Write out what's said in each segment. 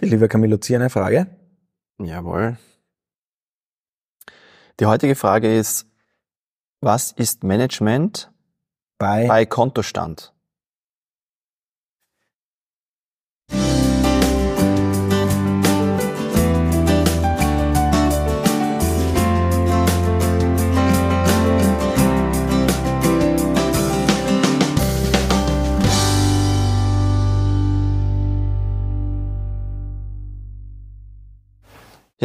Lieber Camillo, zieh eine Frage. Jawohl. Die heutige Frage ist, was ist Management Bei, bei Kontostand?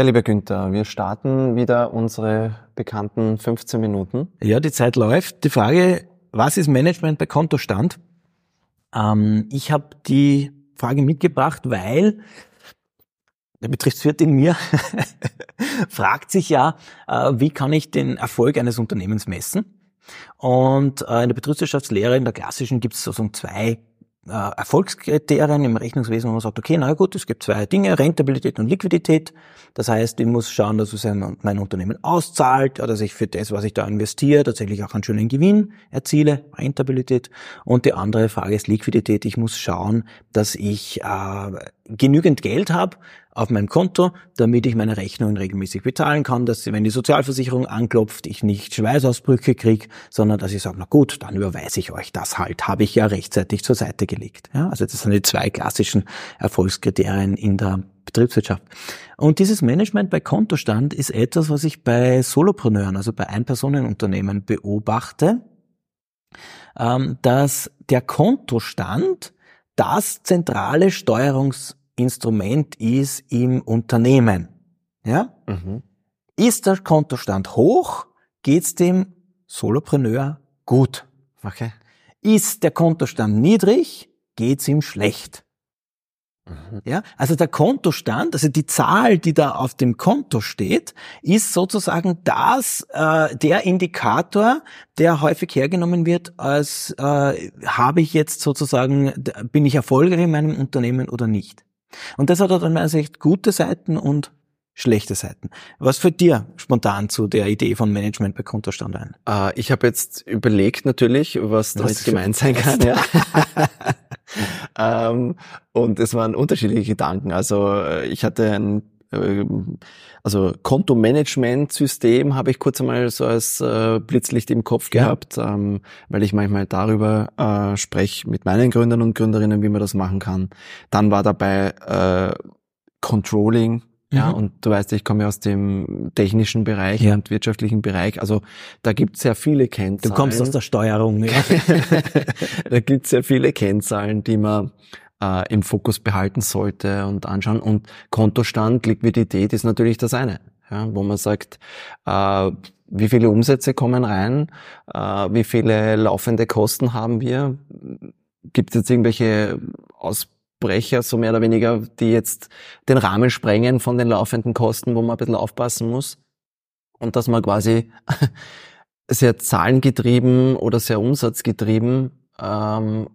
Ja, lieber Günther, wir starten wieder unsere bekannten 15 Minuten. ja, die Zeit läuft. Die Frage, was ist Management bei Kontostand? Ähm, ich habe die Frage mitgebracht, weil der Betriebswirt in mir fragt sich ja, äh, wie kann ich den Erfolg eines Unternehmens messen? Und äh, in der Betriebswirtschaftslehre, in der klassischen, gibt es sozusagen zwei Erfolgskriterien im Rechnungswesen, wo man sagt, okay, na gut, es gibt zwei Dinge, Rentabilität und Liquidität. Das heißt, ich muss schauen, dass es mein Unternehmen auszahlt, dass ich für das, was ich da investiere, tatsächlich auch einen schönen Gewinn erziele, Rentabilität. Und die andere Frage ist Liquidität. Ich muss schauen, dass ich äh, genügend Geld habe auf meinem Konto, damit ich meine Rechnungen regelmäßig bezahlen kann, dass wenn die Sozialversicherung anklopft, ich nicht Schweißausbrüche kriege, sondern dass ich sage, na gut, dann überweise ich euch das halt, habe ich ja rechtzeitig zur Seite gelegt. Ja, also das sind die zwei klassischen Erfolgskriterien in der Betriebswirtschaft. Und dieses Management bei Kontostand ist etwas, was ich bei Solopreneuren, also bei Einpersonenunternehmen beobachte, ähm, dass der Kontostand das zentrale Steuerungsinstrument ist im Unternehmen. Ja? Mhm. Ist der Kontostand hoch, geht's dem Solopreneur gut. Okay. Ist der Kontostand niedrig, geht's ihm schlecht. Mhm. Ja, also der Kontostand, also die Zahl, die da auf dem Konto steht, ist sozusagen das äh, der Indikator, der häufig hergenommen wird, als äh, habe ich jetzt sozusagen bin ich erfolgreich in meinem Unternehmen oder nicht. Und das hat aus meiner Sicht gute Seiten und schlechte Seiten. Was fällt dir spontan zu der Idee von Management bei Kontostand ein? Äh, ich habe jetzt überlegt natürlich, was damit Was gemeint sein kann. Ja. ähm, und es waren unterschiedliche Gedanken. Also äh, ich hatte ein also Kontomanagementsystem habe ich kurz einmal so als äh, Blitzlicht im Kopf Ja. gehabt, ähm, weil ich manchmal darüber äh, spreche mit meinen Gründern und Gründerinnen, wie man das machen kann. Dann war dabei äh, Controlling, ja, Mhm. und du weißt, ich komme ja aus dem technischen Bereich Ja. und wirtschaftlichen Bereich. Also da gibt es sehr viele Du Kennzahlen. kommst aus der Steuerung. Ja. da gibt es sehr viele Kennzahlen, die man äh, im Fokus behalten sollte und anschauen. Und Kontostand, Liquidität ist natürlich das eine, ja, wo man sagt, äh, wie viele Umsätze kommen rein, äh, wie viele laufende Kosten haben wir, gibt es jetzt irgendwelche Ausbrecher, so mehr oder weniger, die jetzt den Rahmen sprengen von den laufenden Kosten, wo man ein bisschen aufpassen muss. Und dass man quasi sehr zahlengetrieben oder sehr umsatzgetrieben ähm,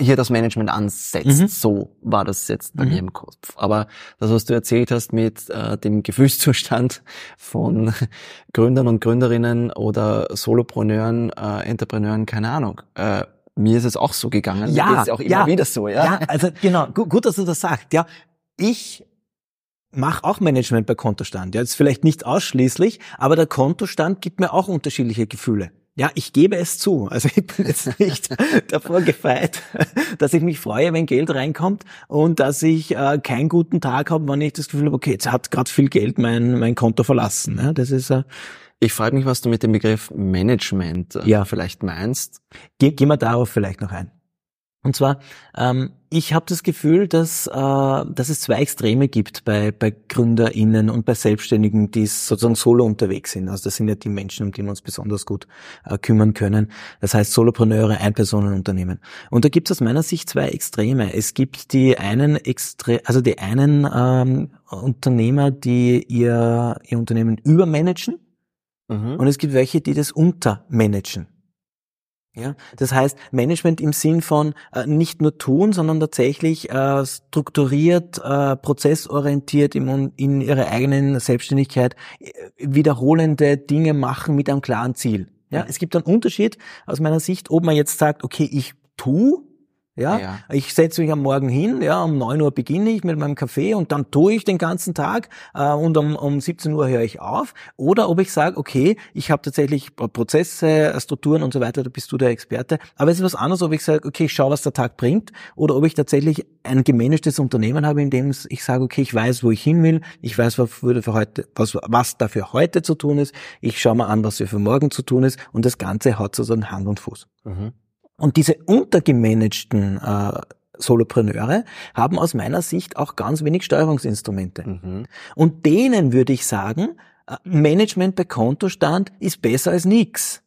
hier das Management ansetzt. Mhm. So war das jetzt bei Mhm. mir im Kopf. Aber das, was du erzählt hast mit äh, dem Gefühlszustand von Gründern und Gründerinnen oder Solopreneuren, äh, Entrepreneuren, keine Ahnung. Äh, mir ist es auch so gegangen. Ja, mir geht's auch immer ja. wieder so, ja. Ja, also genau, gut, gut, dass du das sagst. Ja, ich mache auch Management bei Kontostand. Ja, jetzt vielleicht nicht ausschließlich, aber der Kontostand gibt mir auch unterschiedliche Gefühle. Ja, ich gebe es zu. Also ich bin jetzt nicht davor gefeit, dass ich mich freue, wenn Geld reinkommt und dass ich äh, keinen guten Tag habe, wenn ich das Gefühl habe, okay, jetzt hat gerade viel Geld mein, mein Konto verlassen. Ja, das ist, äh, Ich frage mich, was du mit dem Begriff Management äh, Ja. vielleicht meinst. Ge gehen wir darauf vielleicht noch ein. Und zwar, ähm, ich habe das Gefühl, dass, äh, dass es zwei Extreme gibt bei, bei GründerInnen und bei Selbstständigen, die sozusagen solo unterwegs sind. Also das sind ja die Menschen, um die wir uns besonders gut äh, kümmern können. Das heißt Solopreneure, Einpersonenunternehmen. Und da gibt es aus meiner Sicht zwei Extreme. Es gibt die einen Extre also die einen ähm, Unternehmer, die ihr, ihr Unternehmen übermanagen Mhm. und es gibt welche, die das untermanagen. Ja, das heißt Management im Sinn von äh, nicht nur tun, sondern tatsächlich äh, strukturiert, äh, prozessorientiert im, in ihrer eigenen Selbstständigkeit äh, wiederholende Dinge machen mit einem klaren Ziel. Ja, es gibt einen Unterschied aus meiner Sicht, ob man jetzt sagt, okay, ich tu Ja? Ja. ich setze mich am Morgen hin, ja, um 9 Uhr beginne ich mit meinem Kaffee und dann tue ich den ganzen Tag äh, und um, um 17 Uhr höre ich auf. Oder ob ich sage, okay, ich habe tatsächlich Prozesse, Strukturen und so weiter, da bist du der Experte. Aber es ist was anderes, ob ich sage, okay, ich schaue, was der Tag bringt, oder ob ich tatsächlich ein gemanagtes Unternehmen habe, in dem ich sage, okay, ich weiß, wo ich hin will, ich weiß, was, würde für heute, was, was dafür heute zu tun ist, ich schaue mal an, was für morgen zu tun ist und das Ganze hat so einen Hand und Fuß. Mhm. Und diese untergemanagten äh, Solopreneure haben aus meiner Sicht auch ganz wenig Steuerungsinstrumente. Mhm. Und denen würde ich sagen, äh, Management bei Kontostand ist besser als nix.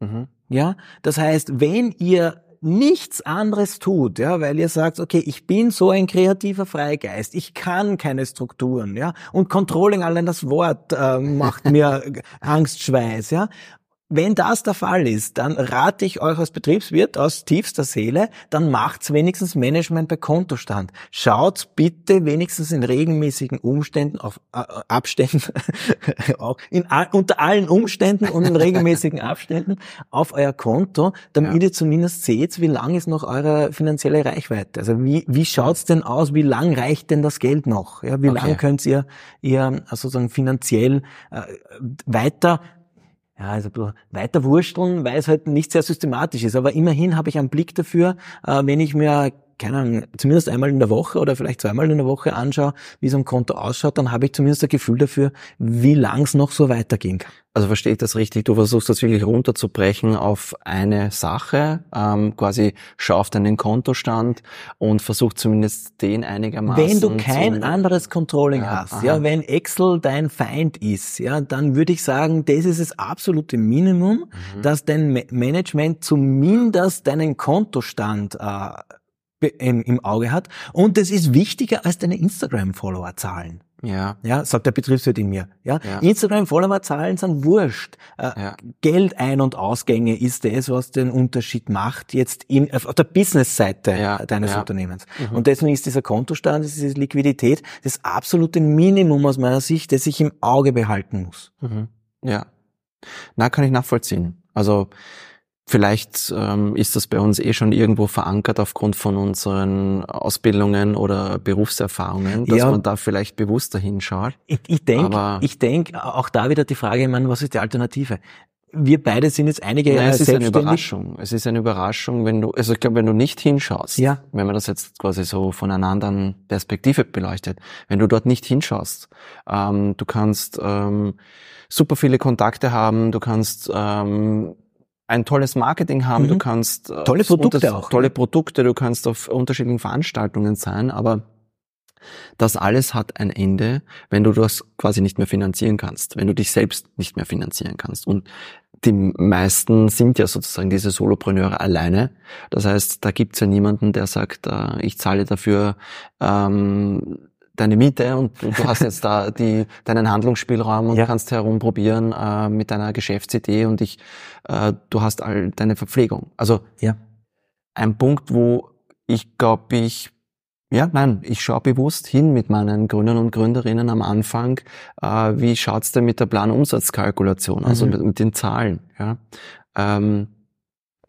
Mhm. Ja, das heißt, wenn ihr nichts anderes tut, ja, weil ihr sagt, okay, ich bin so ein kreativer Freigeist, ich kann keine Strukturen, ja, und Controlling allein das Wort äh, macht mir Angstschweiß, ja, wenn das der Fall ist, dann rate ich euch als Betriebswirt aus tiefster Seele, dann macht's wenigstens Management bei Kontostand. Schaut bitte wenigstens in regelmäßigen Umständen auf äh, Abständen, auch in, unter allen Umständen und in regelmäßigen Abständen auf euer Konto, damit ja. ihr zumindest seht, wie lang ist noch eure finanzielle Reichweite. Also wie, wie schaut's denn aus? Wie lang reicht denn das Geld noch? Ja, wie okay. lang könnt ihr, ihr sozusagen finanziell äh, weiter ja, also ein bisschen weiter wursteln, weil es halt nicht sehr systematisch ist. Aber immerhin habe ich einen Blick dafür, äh, wenn ich mir keine Ahnung, zumindest einmal in der Woche oder vielleicht zweimal in der Woche anschaue, wie so ein Konto ausschaut, dann habe ich zumindest ein Gefühl dafür, wie lang es noch so weitergehen kann. Also verstehe ich das richtig? Du versuchst das wirklich runterzubrechen auf eine Sache, ähm, quasi schau auf deinen Kontostand und versuch zumindest den einigermaßen. Wenn du kein anderes Controlling ja, hast, aha. ja, wenn Excel dein Feind ist, ja, dann würde ich sagen, das ist das absolute Minimum, mhm. dass dein Management zumindest deinen Kontostand äh, im, Auge hat. Und das ist wichtiger als deine Instagram-Follower-Zahlen. Ja. Ja, sagt der Betriebswirt in mir. Ja, ja. Instagram-Follower-Zahlen sind wurscht. Äh, ja. Geld ein- und Ausgänge ist das, was den Unterschied macht jetzt in, auf der Business-Seite ja. deines. Unternehmens. Mhm. Und deswegen ist dieser Kontostand, diese Liquidität das absolute Minimum aus meiner Sicht, das ich im Auge behalten muss. Mhm. Ja. Na, kann ich nachvollziehen. Also, Vielleicht ähm, ist das bei uns eh schon irgendwo verankert aufgrund von unseren Ausbildungen oder Berufserfahrungen, dass ja, man da vielleicht bewusster hinschaut. Ich, ich denke, ich denk, auch da wieder die Frage, ich meine, was ist die Alternative? Wir beide sind jetzt einige Jahre es ist eine Überraschung. Es ist eine Überraschung, wenn du, also ich glaube, wenn du nicht hinschaust, ja. wenn man das jetzt quasi so von einer anderen Perspektive beleuchtet, wenn du dort nicht hinschaust, ähm, du kannst ähm, super viele Kontakte haben, du kannst ähm, ein tolles Marketing haben, mhm. du kannst äh, tolle Produkte auch. Tolle Produkte, du kannst auf unterschiedlichen Veranstaltungen sein, aber das alles hat ein Ende, wenn du das quasi nicht mehr finanzieren kannst, wenn du dich selbst nicht mehr finanzieren kannst. Und die meisten sind ja sozusagen diese Solopreneure alleine. Das heißt, da gibt's ja niemanden, der sagt, äh, ich zahle dafür ähm, deine Miete und du hast jetzt da die, deinen Handlungsspielraum und ja. kannst herumprobieren äh, mit deiner Geschäftsidee und ich, äh, du hast all deine Verpflegung. Also ja. ein Punkt, wo ich glaube ich, ja, nein, ich schaue bewusst hin mit meinen Gründern und Gründerinnen am Anfang, äh, wie schaut's denn mit der Planumsatzkalkulation, also mhm. mit, mit, den Zahlen. Ja? Ähm,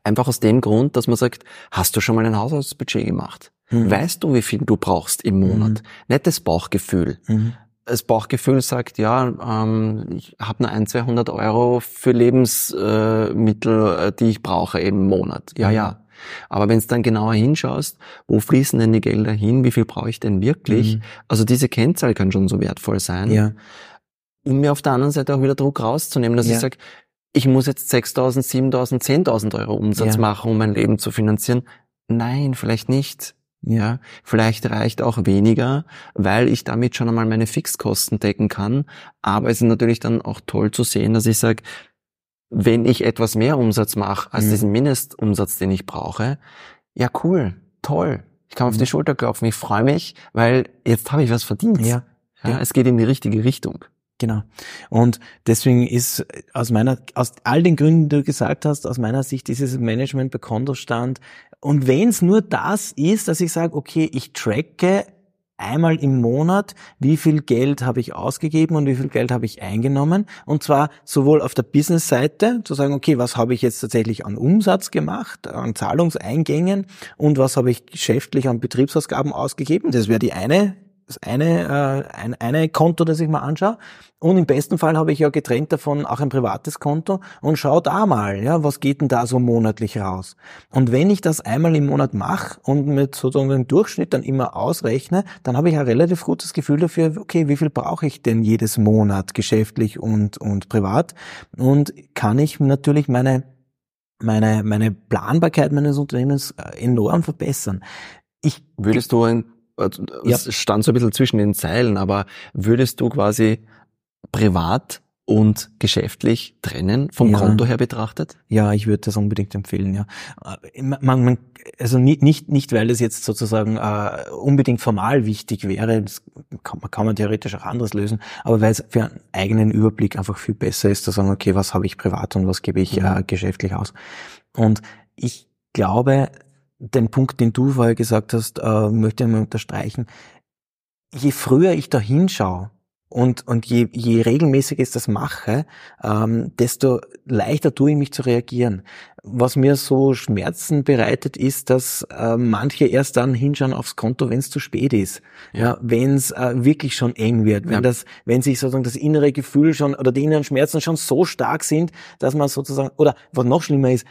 einfach aus dem Grund, dass man sagt, hast du schon mal ein Haushaltsbudget gemacht? Mhm. Weißt du, wie viel du brauchst im Monat? Mhm. Nicht das Bauchgefühl. Mhm. Das Bauchgefühl sagt, ja, ähm, ich habe nur ein, 200 Euro für Lebensmittel, äh, die ich brauche im Monat. Ja, mhm. ja. Aber wenn du dann genauer hinschaust, wo fließen denn die Gelder hin, wie viel brauche ich denn wirklich? Mhm. Also diese Kennzahl kann schon so wertvoll sein. Ja. Um mir auf der anderen Seite auch wieder Druck rauszunehmen, dass ja. ich sage, ich muss jetzt 6.000, 7.000, 10.000 Euro Umsatz ja. machen, um mein Leben zu finanzieren. Nein, vielleicht nicht. Ja, vielleicht reicht auch weniger, weil ich damit schon einmal meine Fixkosten decken kann. Aber es ist natürlich dann auch toll zu sehen, dass ich sage, wenn ich etwas mehr Umsatz mache als mhm. diesen Mindestumsatz, den ich brauche, ja cool, toll. Ich kann auf die mhm. Schulter klopfen, ich freue mich, weil jetzt habe ich was verdient. Ja. ja. Ja, es geht in die richtige Richtung. Genau. Und deswegen ist aus meiner, aus all den Gründen, die du gesagt hast, aus meiner Sicht dieses Management bei Kontostand. Und wenn es nur das ist, dass ich sage, okay, ich tracke einmal im Monat, wie viel Geld habe ich ausgegeben und wie viel Geld habe ich eingenommen. Und zwar sowohl auf der Business-Seite, zu sagen, okay, was habe ich jetzt tatsächlich an Umsatz gemacht, an Zahlungseingängen und was habe ich geschäftlich an Betriebsausgaben ausgegeben. Das wäre die eine das eine, äh, ein, eine Konto, das ich mal anschaue. Und im besten Fall habe ich ja getrennt davon auch ein privates Konto und schau da mal, ja, was geht denn da so monatlich raus? Und wenn ich das einmal im Monat mache und mit sozusagen dem Durchschnitt dann immer ausrechne, dann habe ich ein relativ gutes Gefühl dafür, okay, wie viel brauche ich denn jedes Monat geschäftlich und, und privat? Und kann ich natürlich meine meine, meine Planbarkeit meines Unternehmens äh, enorm verbessern. Ich, Würdest du ein es ja. stand so ein bisschen zwischen den Zeilen, aber würdest du quasi privat und geschäftlich trennen, vom ja. Konto her betrachtet? Ja, ich würde das unbedingt empfehlen, ja. Äh, man, man, also nicht, nicht, nicht, weil es jetzt sozusagen äh, unbedingt formal wichtig wäre, das kann, kann man theoretisch auch anders lösen, aber weil es für einen eigenen Überblick einfach viel besser ist, zu sagen, okay, was habe ich privat und was gebe ich mhm. äh, geschäftlich aus. Und ich glaube, den Punkt, den du vorher gesagt hast, äh, möchte ich mal unterstreichen. Je früher ich da hinschaue und, und je, je regelmäßiger ich das mache, ähm, desto leichter tue ich mich zu reagieren. Was mir so Schmerzen bereitet, ist, dass äh, manche erst dann hinschauen aufs Konto, wenn es zu spät ist. Ja, ja wenn es äh, wirklich schon eng wird, wenn ja. das, wenn sich sozusagen das innere Gefühl schon oder die inneren Schmerzen schon so stark sind, dass man sozusagen oder was noch schlimmer ist,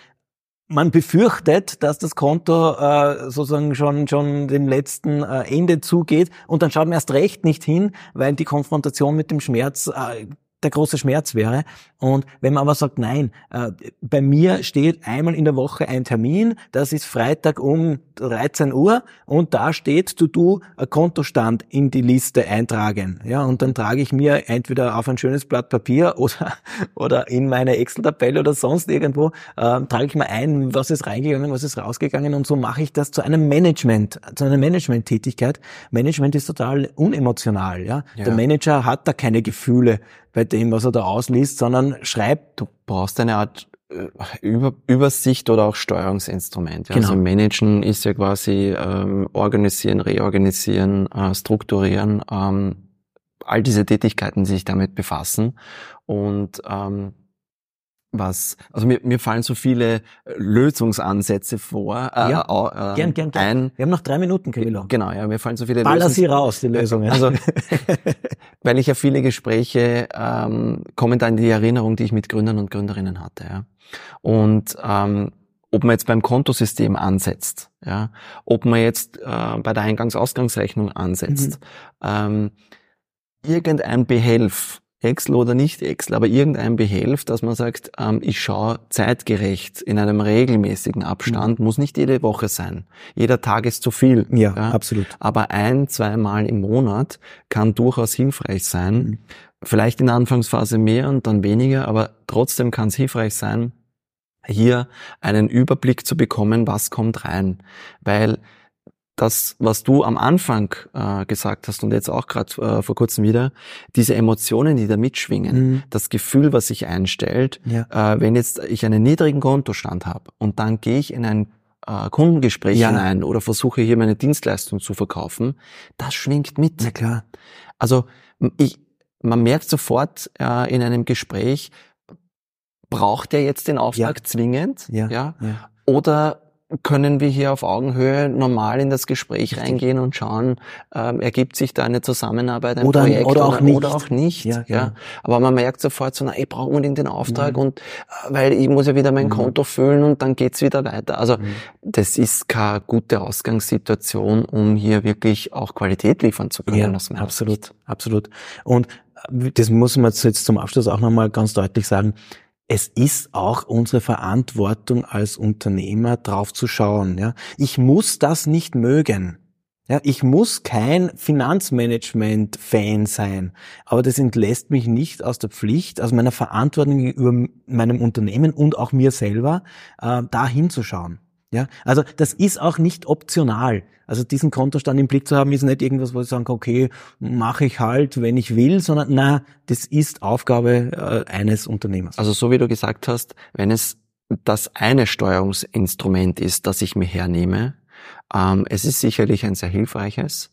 man befürchtet, dass das Konto äh, sozusagen schon schon dem letzten äh, Ende zugeht. Und dann schaut man erst recht nicht hin, weil die Konfrontation mit dem Schmerz äh, der große Schmerz wäre. Und wenn man aber sagt, nein, äh, bei mir steht einmal in der Woche ein Termin, das ist Freitag um 13 Uhr und da steht, du du Kontostand in die Liste eintragen. Ja, und dann trage ich mir entweder auf ein schönes Blatt Papier oder, oder in meine Excel-Tabelle oder sonst irgendwo, äh, trage ich mal ein, was ist reingegangen, was ist rausgegangen und so mache ich das zu einem Management, zu einer Management-Tätigkeit. Management ist total unemotional. Ja? ja. Der Manager hat da keine Gefühle bei dem, was er da ausliest, sondern schreibt. Du brauchst eine Art äh, Über Übersicht oder auch Steuerungsinstrument. Ja. Also genau. Also managen ist ja quasi ähm, organisieren, reorganisieren, äh, strukturieren, ähm, all diese Tätigkeiten, die sich damit befassen. Und ähm, was, also mir, mir fallen so viele äh, Lösungsansätze vor. Äh, ja, äh, gern, gern, gern. Ein, Wir haben noch drei Minuten, Camillo. Genau, ja, mir fallen so viele Baller sie raus, die Lösungen. Also, weil ich ja viele Gespräche, ähm, kommen da in die Erinnerung, die ich mit Gründern und Gründerinnen hatte, ja. Und, ähm, ob man jetzt beim Kontosystem ansetzt, ja, ob man jetzt äh, bei der Eingangs-Ausgangsrechnung ansetzt, mhm. ähm, irgendein Behelf, Excel oder nicht Excel, aber irgendein behelft, dass man sagt, ähm, ich schaue zeitgerecht in einem regelmäßigen Abstand, mhm. muss nicht jede Woche sein. Jeder Tag ist zu viel. Ja, ja, absolut. Aber ein, zweimal im Monat kann durchaus hilfreich sein. Mhm. Vielleicht in der Anfangsphase mehr und dann weniger, aber trotzdem kann es hilfreich sein, hier einen Überblick zu bekommen, was kommt rein. Weil das, was du am Anfang äh, gesagt hast und jetzt auch gerade äh, vor kurzem wieder, diese Emotionen, die da mitschwingen, mhm. das Gefühl, was sich einstellt, ja. äh, wenn jetzt ich einen niedrigen Kontostand habe und dann gehe ich in ein äh, Kundengespräch ja. hinein oder versuche hier meine Dienstleistung zu verkaufen, das schwingt mit. Na klar. Also ich, man merkt sofort äh, in einem Gespräch, braucht er jetzt den Auftrag ja. zwingend? Ja. ja. Oder können wir hier auf Augenhöhe normal in das Gespräch reingehen und schauen, ähm, ergibt sich da eine Zusammenarbeit, ein oder, Projekt oder, auch nicht. Oder auch nicht ja, ja. Aber man merkt sofort so, na, ich brauche unbedingt den Auftrag mhm. und äh, weil ich muss ja wieder mein mhm. Konto füllen und dann geht's wieder weiter. Also mhm. das ist keine gute Ausgangssituation, um hier wirklich auch Qualität liefern zu können. Ja, absolut, absolut. Und äh, das muss man jetzt zum Abschluss auch nochmal ganz deutlich sagen es ist auch unsere Verantwortung als Unternehmer drauf zu schauen. Ja. Ich muss das nicht mögen. Ja, ich muss kein Finanzmanagement-Fan sein, aber das entlässt mich nicht aus der Pflicht, aus meiner Verantwortung gegenüber meinem Unternehmen und auch mir selber, äh, da hinzuschauen. Ja, also das ist auch nicht optional. Also diesen Kontostand im Blick zu haben, ist nicht irgendwas, wo ich kann, okay, mache ich halt, wenn ich will, sondern na, das ist Aufgabe äh, eines Unternehmers. Also so wie du gesagt hast, wenn es das eine Steuerungsinstrument ist, das ich mir hernehme, ähm, es ist sicherlich ein sehr hilfreiches.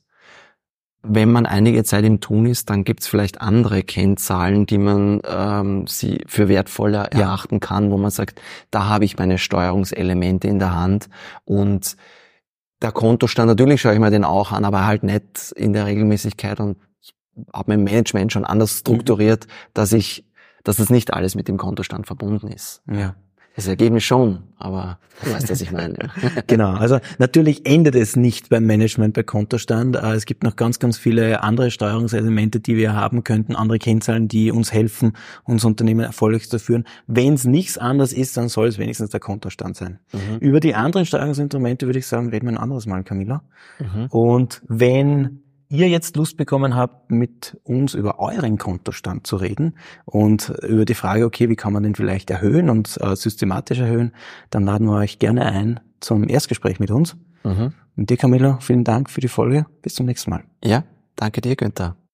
Wenn man einige Zeit im Tun ist, dann gibt es vielleicht andere Kennzahlen, die man ähm, sie für wertvoller Ja. erachten kann, wo man sagt, da habe ich meine Steuerungselemente in der Hand und der Kontostand, natürlich schaue ich mir den auch an, aber halt nicht in der Regelmäßigkeit und habe mein Management schon anders strukturiert, dass ich, dass das nicht alles mit dem Kontostand verbunden ist. Ja. Das Ergebnis schon, aber du weißt, was ich meine. Genau, also natürlich endet es nicht beim Management bei Kontostand. Äh, Es gibt noch ganz, ganz viele andere Steuerungselemente, die wir haben könnten, andere Kennzahlen, die uns helfen, unser Unternehmen erfolgreich zu führen. Wenn es nichts anderes ist, dann soll es wenigstens der Kontostand sein. Mhm. Über die anderen Steuerungsinstrumente würde ich sagen, reden wir ein anderes Mal, Camilla. Mhm. Und wenn ihr jetzt Lust bekommen habt, mit uns über euren Kontostand zu reden und über die Frage, okay, wie kann man den vielleicht erhöhen und äh, systematisch erhöhen, dann laden wir euch gerne ein zum Erstgespräch mit uns. Mhm. Und dir, Camilla, vielen Dank für die Folge. Bis zum nächsten Mal. Ja, danke dir, Günther.